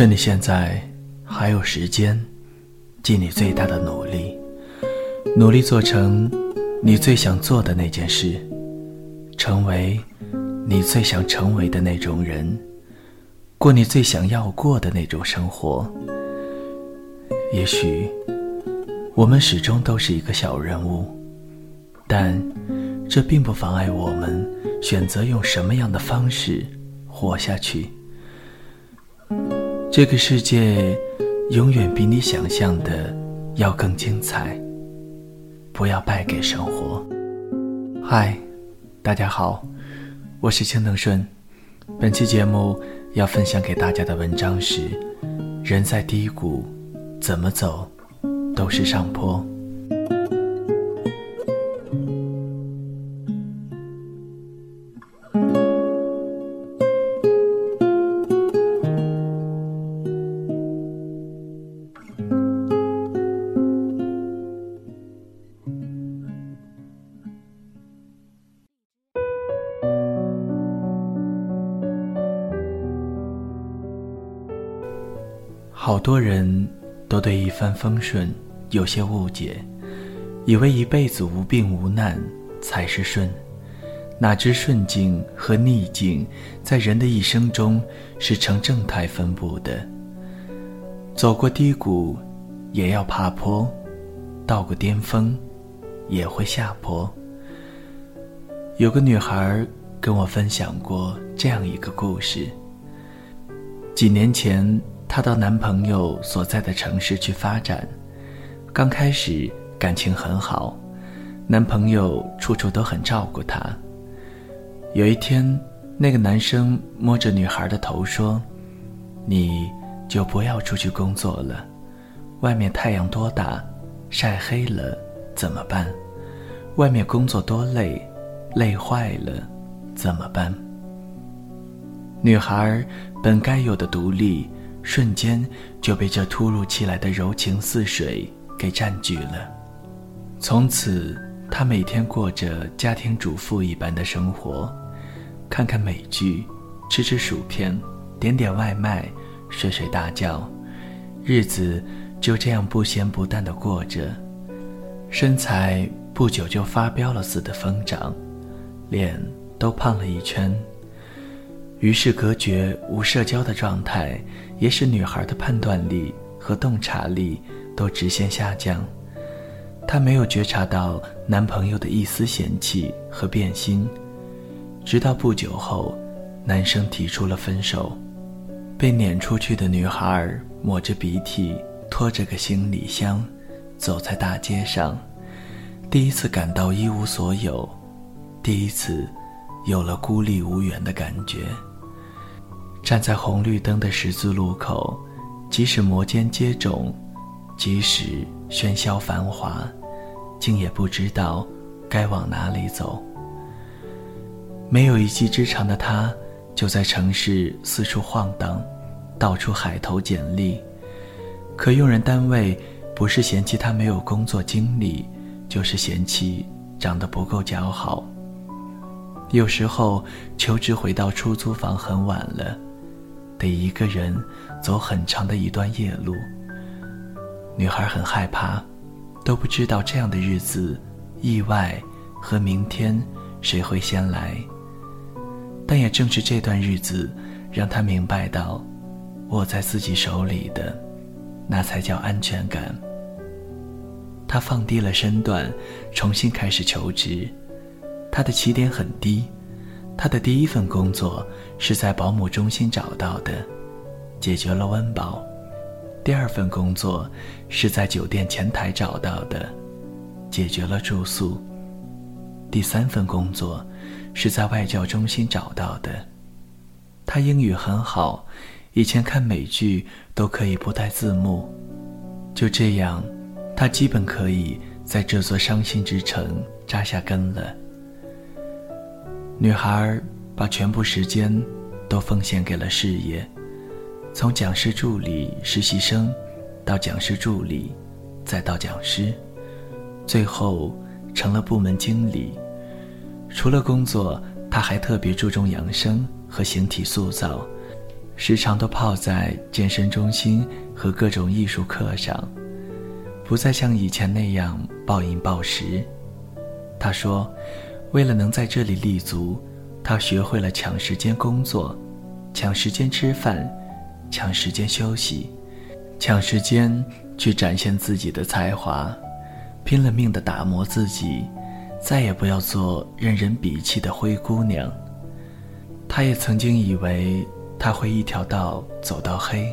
趁你现在还有时间，尽你最大的努力，努力做成你最想做的那件事，成为你最想成为的那种人，过你最想要过的那种生活。也许我们始终都是一个小人物，但这并不妨碍我们选择用什么样的方式活下去。这个世界永远比你想象的要更精彩。不要败给生活。嗨，大家好，我是青藤顺。本期节目要分享给大家的文章是：人在低谷。怎么走，都是上坡。好多人。都对一帆风顺有些误解，以为一辈子无病无难才是顺，哪知顺境和逆境在人的一生中是呈正态分布的。走过低谷，也要爬坡；到过巅峰，也会下坡。有个女孩跟我分享过这样一个故事：几年前。她到男朋友所在的城市去发展，刚开始感情很好，男朋友处处都很照顾她。有一天，那个男生摸着女孩的头说：“你就不要出去工作了，外面太阳多大，晒黑了怎么办？外面工作多累，累坏了怎么办？”女孩本该有的独立。瞬间就被这突如其来的柔情似水给占据了。从此，她每天过着家庭主妇一般的生活，看看美剧，吃吃薯片，点点外卖，睡睡大觉，日子就这样不咸不淡的过着。身材不久就发飙了似的疯长，脸都胖了一圈。与世隔绝、无社交的状态，也使女孩的判断力和洞察力都直线下降。她没有觉察到男朋友的一丝嫌弃和变心，直到不久后，男生提出了分手。被撵出去的女孩抹着鼻涕，拖着个行李箱，走在大街上，第一次感到一无所有，第一次有了孤立无援的感觉。站在红绿灯的十字路口，即使摩肩接踵，即使喧嚣繁华，竟也不知道该往哪里走。没有一技之长的他，就在城市四处晃荡，到处海投简历。可用人单位不是嫌弃他没有工作经历，就是嫌弃长得不够姣好。有时候求职回到出租房很晚了。得一个人走很长的一段夜路。女孩很害怕，都不知道这样的日子，意外和明天谁会先来。但也正是这段日子，让她明白到，握在自己手里的，那才叫安全感。她放低了身段，重新开始求职。她的起点很低。他的第一份工作是在保姆中心找到的，解决了温饱；第二份工作是在酒店前台找到的，解决了住宿；第三份工作是在外教中心找到的。他英语很好，以前看美剧都可以不带字幕。就这样，他基本可以在这座伤心之城扎下根了。女孩把全部时间都奉献给了事业，从讲师助理、实习生，到讲师助理，再到讲师，最后成了部门经理。除了工作，她还特别注重养生和形体塑造，时常都泡在健身中心和各种艺术课上，不再像以前那样暴饮暴食。她说，为了能在这里立足，他学会了抢时间工作，抢时间吃饭，抢时间休息，抢时间去展现自己的才华，拼了命的打磨自己，再也不要做任人鄙弃的灰姑娘。他也曾经以为他会一条道走到黑，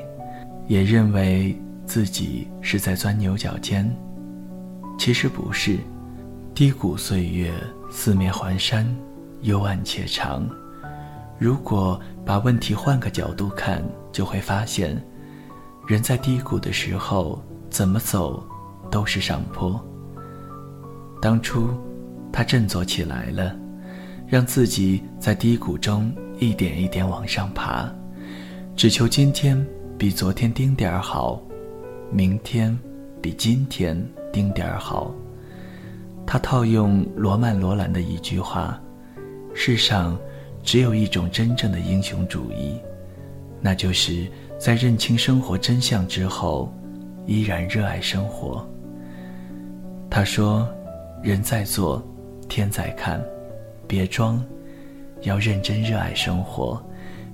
也认为自己是在钻牛角尖。其实不是，低谷岁月四面环山，幽暗且长。如果把问题换个角度看，就会发现，人在低谷的时候怎么走都是上坡。当初他振作起来了，让自己在低谷中。一点一点往上爬，只求今天比昨天丁点儿好，明天比今天丁点儿好。他套用罗曼·罗兰的一句话：“世上只有一种真正的英雄主义，那就是在认清生活真相之后，依然热爱生活。”他说：“人在做，天在看，别装。”要认真热爱生活，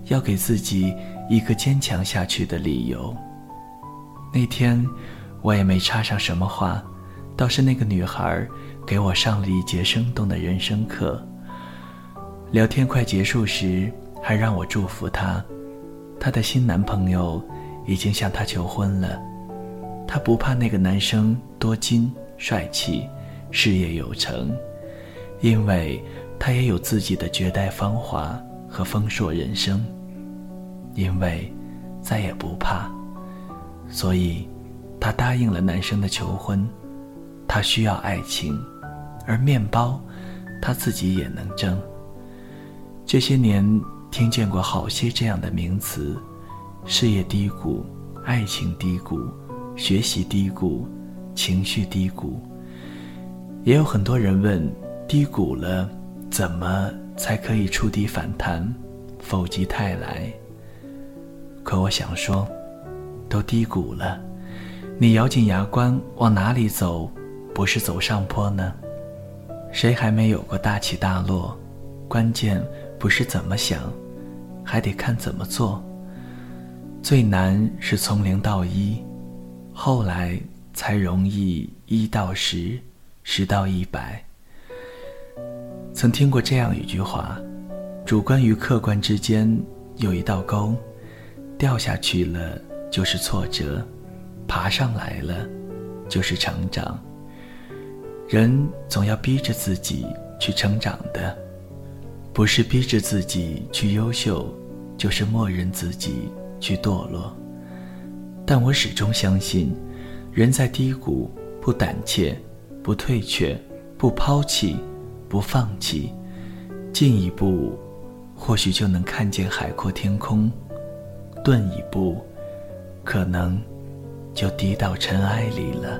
要给自己一个坚强下去的理由。那天，我也没插上什么话，倒是那个女孩给我上了一节生动的人生课。聊天快结束时，还让我祝福她，她的新男朋友已经向她求婚了。她不怕那个男生多金、帅气、事业有成，因为。他也有自己的绝代芳华和丰硕人生，因为再也不怕，所以他答应了男生的求婚。他需要爱情，而面包他自己也能蒸。这些年听见过好些这样的名词：事业低谷、爱情低谷、学习低谷、情绪低谷。也有很多人问：低谷了？怎么才可以触底反弹，否极泰来？可我想说，都低谷了，你咬紧牙关往哪里走，不是走上坡呢？谁还没有过大起大落？关键不是怎么想，还得看怎么做。最难是从零到一，后来才容易一到十，十到一百。曾听过这样一句话：主观与客观之间有一道沟，掉下去了就是挫折，爬上来了就是成长。人总要逼着自己去成长的，不是逼着自己去优秀，就是默认自己去堕落。但我始终相信，人在低谷不胆怯，不退却，不抛弃。不放弃，进一步，或许就能看见海阔天空；顿一步，可能就低到尘埃里了。